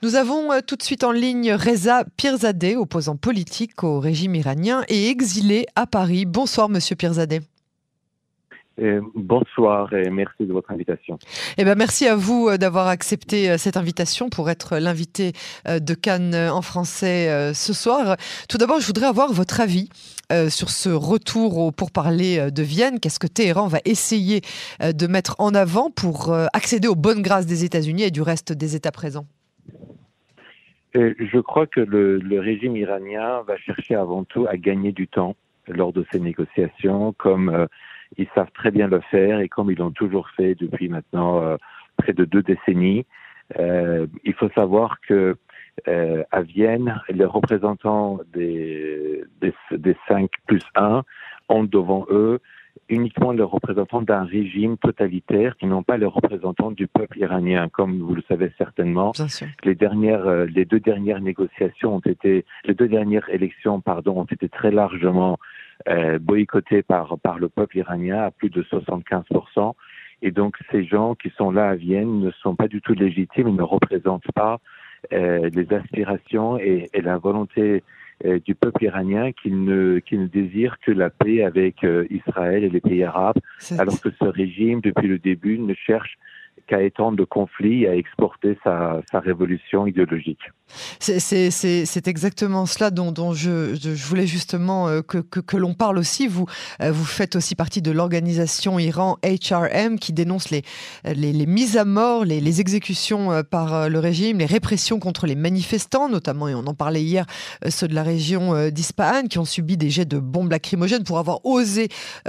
Nous avons euh, tout de suite en ligne Reza Pirzadeh, opposant politique au régime iranien et exilé à Paris. Bonsoir, monsieur Pirzadeh. bonsoir et merci de votre invitation. Eh ben, merci à vous euh, d'avoir accepté euh, cette invitation pour être l'invité de Cannes en français ce soir. Tout d'abord, je voudrais avoir votre avis sur ce retour pour parler de Vienne. Qu'est-ce que Téhéran va essayer de mettre en avant pour accéder aux bonnes grâces des États-Unis et du reste des États présents? Je crois que le, le, régime iranien va chercher avant tout à gagner du temps lors de ces négociations, comme euh, ils savent très bien le faire et comme ils l'ont toujours fait depuis maintenant euh, près de deux décennies. Euh, il faut savoir que euh, à Vienne, les représentants des, des, des 5 plus 1 ont devant eux uniquement les représentants d'un régime totalitaire qui n'ont pas les représentants du peuple iranien, comme vous le savez certainement. Les dernières, euh, les deux dernières négociations ont été, les deux dernières élections, pardon, ont été très largement euh, boycottées par par le peuple iranien à plus de 75 et donc ces gens qui sont là à Vienne ne sont pas du tout légitimes, ils ne représentent pas les aspirations et, et la volonté euh, du peuple iranien qui ne, qui ne désire que la paix avec euh, Israël et les pays arabes, alors que ce régime, depuis le début, ne cherche étendre le conflit et à exporter sa, révolution idéologique. C'est exactement cela dont, je, voulais justement euh, que, l'on parle aussi. Vous, euh, vous faites aussi partie de l'organisation Iran HRM qui dénonce les, les, les mises à mort, les, les, exécutions euh, par le régime, les répressions contre les manifestants, notamment, et on en parlait hier, ceux de la région d'Ispahan qui ont subi des jets de bombes lacrymogènes pour avoir osé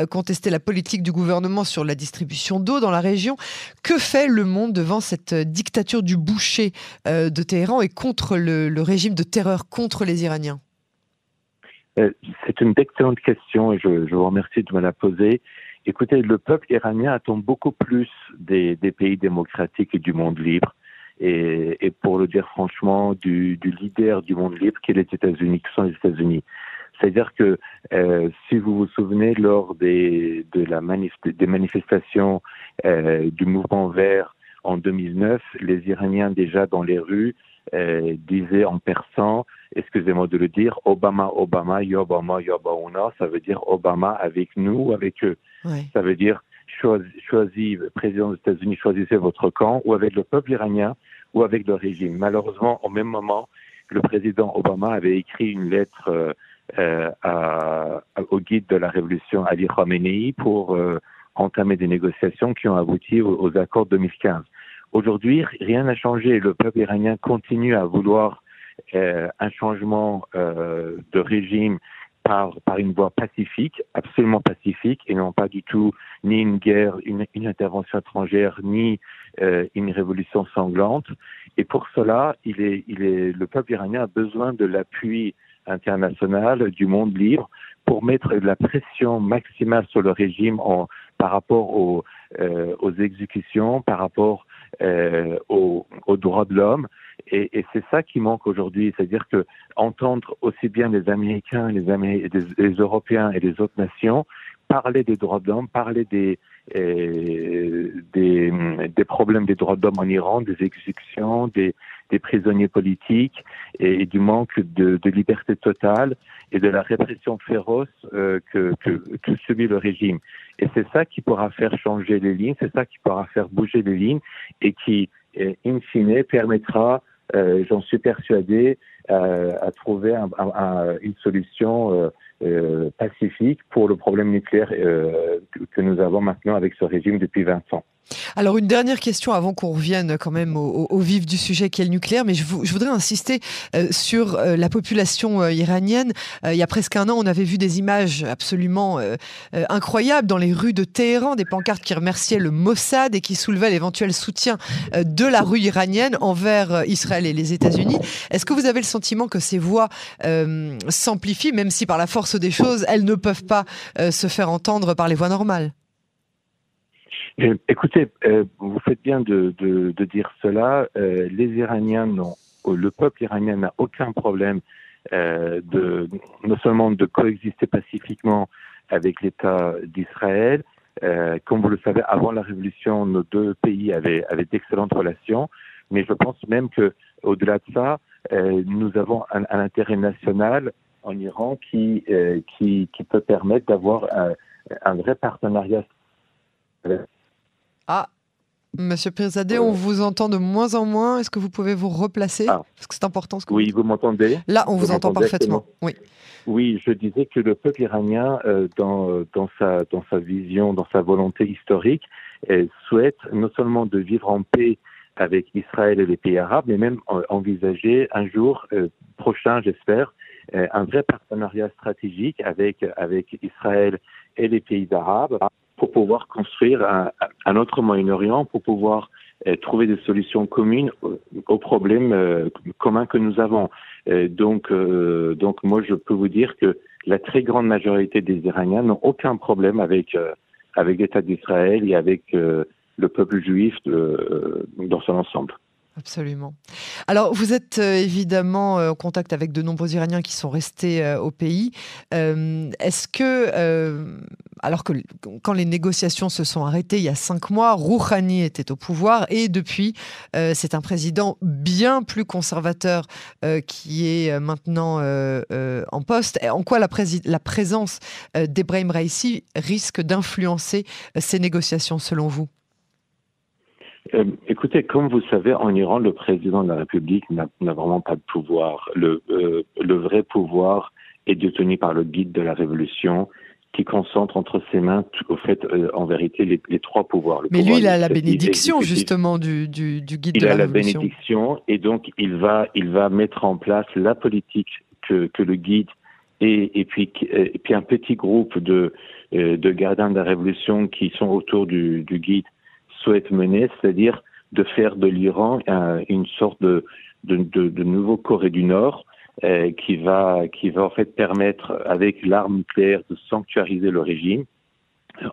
contester la politique du gouvernement sur la distribution d'eau dans la région. Que fait le monde devant cette dictature du boucher de Téhéran et contre le, régime de terreur contre les Iraniens? Euh, C'est une excellente question et je, vous remercie de me la poser. Écoutez, le peuple iranien attend beaucoup plus des, pays démocratiques et du monde libre. Et, pour le dire franchement, du, leader du monde libre qui est les États-Unis, qui sont les États-Unis. C'est-à-dire que euh, si vous vous souvenez lors des, de la des manifestations euh, du mouvement vert en 2009, les Iraniens déjà dans les rues euh, disait en persan, excusez-moi de le dire, Obama, Obama, Yobama, Yobauna, ça veut dire Obama avec nous, avec eux. Ça veut dire choisis, président des États-Unis, choisissez votre camp, ou avec le peuple iranien, ou avec le régime. Malheureusement, au même moment, le président Obama avait écrit une lettre euh, à, au guide de la révolution Ali Khamenei pour euh, entamer des négociations qui ont abouti aux, aux accords 2015. Aujourd'hui, rien n'a changé. Le peuple iranien continue à vouloir euh, un changement euh, de régime par, par une voie pacifique, absolument pacifique, et non pas du tout ni une guerre, une, une intervention étrangère, ni euh, une révolution sanglante. Et pour cela, il est, il est, le peuple iranien a besoin de l'appui international du monde libre pour mettre la pression maximale sur le régime par rapport aux, euh, aux exécutions, par rapport euh, aux, droits de l'homme. Et, c'est ça qui manque aujourd'hui, c'est-à-dire que entendre aussi bien les Américains, les, les, Européens et les autres nations parler des droits de l'homme, parler des, euh, des, des, problèmes des droits de l'homme en Iran, des exécutions, des, des prisonniers politiques et, du manque de, de, liberté totale et de la répression féroce euh, que, que, que subit le régime. Et c'est ça qui pourra faire changer les lignes, c'est ça qui pourra faire bouger les lignes et qui, euh, in fine, permettra, euh, j'en suis persuadé, euh, à trouver un, un, une solution euh, euh, pacifique pour le problème nucléaire que nous avons maintenant avec ce régime depuis 20 ans. Alors une dernière question avant qu'on revienne quand même au, vif du sujet qui est le nucléaire, mais je, je voudrais insister euh, sur euh, la population euh, iranienne. il y a presque un an, on avait vu des images absolument incroyables dans les rues de Téhéran, des pancartes qui remerciaient le Mossad et qui soulevaient l'éventuel soutien de la rue iranienne envers Israël et les États-Unis. Est-ce que vous avez le sentiment que ces voix s'amplifient, même si par la force des choses, elles ne peuvent pas se faire entendre par les voies normales? Écoutez, euh, vous faites bien de, de, de dire cela. Euh, les Iraniens n'ont, le peuple iranien n'a aucun problème euh, de non seulement de coexister pacifiquement avec l'État d'Israël. Euh, comme vous le savez, avant la révolution, nos deux pays avaient, avaient d'excellentes relations. Mais je pense même que au-delà de ça, nous avons un, intérêt national en Iran qui, qui, qui peut permettre d'avoir un, un, vrai partenariat. Ah, Monsieur Pirzadeh, on vous entend de moins en moins. Est-ce que vous pouvez vous replacer ah. Parce que c'est important. Ce que oui, vous, m'entendez Là, on vous, entend parfaitement. Oui. Oui, je disais que le peuple iranien, euh, dans, dans, sa, dans sa vision, dans sa volonté historique, souhaite non seulement de vivre en paix avec Israël et les pays arabes, mais même envisager un jour euh, prochain, j'espère, euh, un vrai partenariat stratégique avec, avec Israël et les pays arabes pour pouvoir construire un, autre Moyen-Orient, pour pouvoir euh, trouver des solutions communes aux, problèmes euh, communs que nous avons. Euh, donc, donc moi, je peux vous dire que la très grande majorité des Iraniens n'ont aucun problème avec avec l'État d'Israël et avec le peuple juif dans son ensemble. Absolument. Alors, vous êtes euh, évidemment euh, en contact avec de nombreux Iraniens qui sont restés euh, au pays. Est-ce que, alors que quand les négociations se sont arrêtées il y a cinq mois, Rouhani était au pouvoir et depuis, c'est un président bien plus conservateur qui est maintenant en poste. En quoi la, la présence d'Ebrahim Raisi risque d'influencer ces négociations selon vous? Euh, écoutez, comme vous savez, en Iran, le président de la République n'a vraiment pas de pouvoir. Le, euh, le vrai pouvoir est détenu par le guide de la révolution qui concentre entre ses mains, au fait, euh, en vérité, les, les, trois pouvoirs. Mais lui, il a la bénédiction, justement, du, du, du guide de la, révolution. Il a la bénédiction, et donc il va, il va mettre en place la politique que, que le guide et, et, puis, et puis un petit groupe de, de gardiens de la révolution qui sont autour du, du guide souhaite mener, c'est-à-dire de faire de l'Iran une sorte de, nouveau Corée du Nord euh, qui va qui va en fait permettre avec l'arme nucléaire de sanctuariser le régime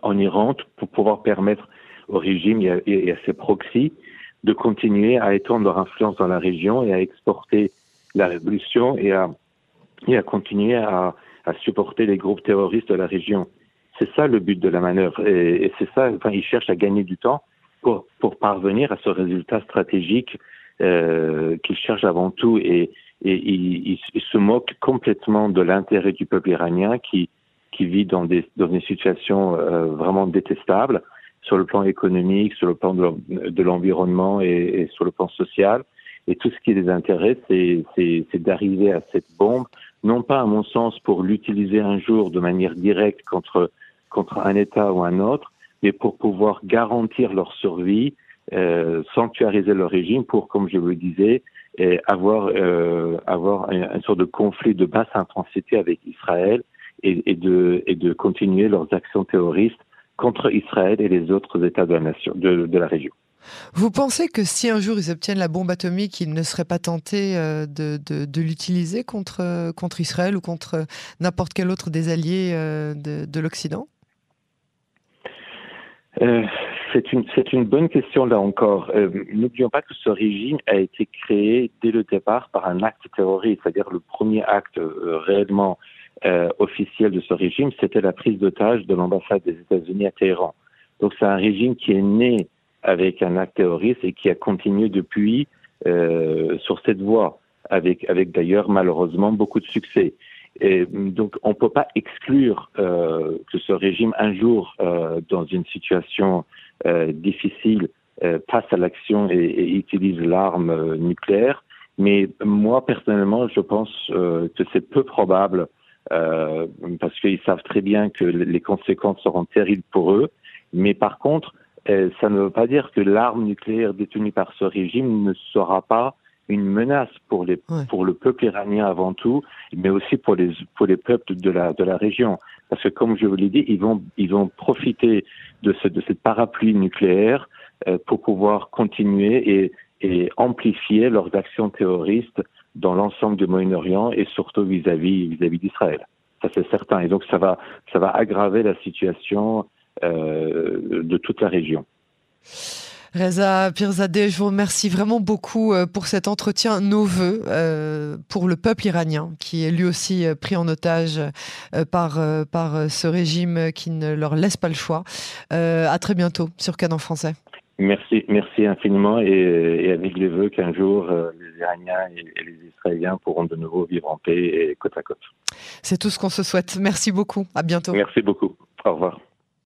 en Iran pour pouvoir permettre au régime et à, ses proxys de continuer à étendre leur influence dans la région et à exporter la révolution et à et à continuer à, à supporter les groupes terroristes de la région. C'est ça le but de la manœuvre et, et c'est ça. Enfin, ils cherchent à gagner du temps pour, pour parvenir à ce résultat stratégique euh, qu'il cherche avant tout et, et il, se moque complètement de l'intérêt du peuple iranien qui, qui vit dans des, dans des situations euh, vraiment détestables sur le plan économique, sur le plan de l'environnement et, et, sur le plan social. Et tout ce qui les intéresse, c'est d'arriver à cette bombe, non pas à mon sens pour l'utiliser un jour de manière directe contre, contre un État ou un autre, mais pour pouvoir garantir leur survie, euh, sanctuariser leur régime pour, comme je le disais, et avoir, euh, avoir un, un, sorte de conflit de basse intensité avec Israël et, de, et de continuer leurs actions terroristes contre Israël et les autres États de la, région. Vous pensez que si un jour ils obtiennent la bombe atomique, ils ne seraient pas tentés euh, de, de, de l'utiliser contre, contre Israël ou contre n'importe quel autre des alliés euh, de, de l'Occident? Euh, c'est une, une bonne question là encore. Euh, n'oublions pas que ce régime a été créé dès le départ par un acte terroriste, c'est-à-dire le premier acte euh, réellement euh, officiel de ce régime, c'était la prise d'otage de l'ambassade des États-Unis à Téhéran. Donc c'est un régime qui est né avec un acte terroriste et qui a continué depuis euh, sur cette voie, avec, avec d'ailleurs malheureusement beaucoup de succès. Et donc, on ne peut pas exclure euh, que ce régime, un jour, euh, dans une situation euh, difficile, euh, passe à l'action et, et, utilise l'arme euh, nucléaire. Mais moi, personnellement, je pense euh, que c'est peu probable parce qu'ils savent très bien que les conséquences seront terribles pour eux. Mais par contre, ça ne veut pas dire que l'arme nucléaire détenue par ce régime ne sera pas une menace pour les ouais. pour le peuple iranien avant tout, mais aussi pour les pour les peuples de la de la région. Parce que comme je vous l'ai dit, ils vont ils vont profiter de ce de cette parapluie nucléaire euh, pour pouvoir continuer et et amplifier leurs actions terroristes dans l'ensemble du Moyen-Orient et surtout vis-à-vis vis-à-vis d'Israël. Ça c'est certain. Et donc ça va ça va aggraver la situation euh, de toute la région. Reza Pirzadeh, je vous remercie vraiment beaucoup euh, pour cet entretien. Nos voeux euh, pour le peuple iranien, qui est lui aussi euh, pris en otage par, par ce régime qui ne leur laisse pas le choix. à très bientôt sur Canon Français. Merci, merci infiniment et, avec les vœux qu'un jour euh, les Iraniens et, et, les Israéliens pourront de nouveau vivre en paix et côte à côte. C'est tout ce qu'on se souhaite. Merci beaucoup. À bientôt. Merci beaucoup. Au revoir.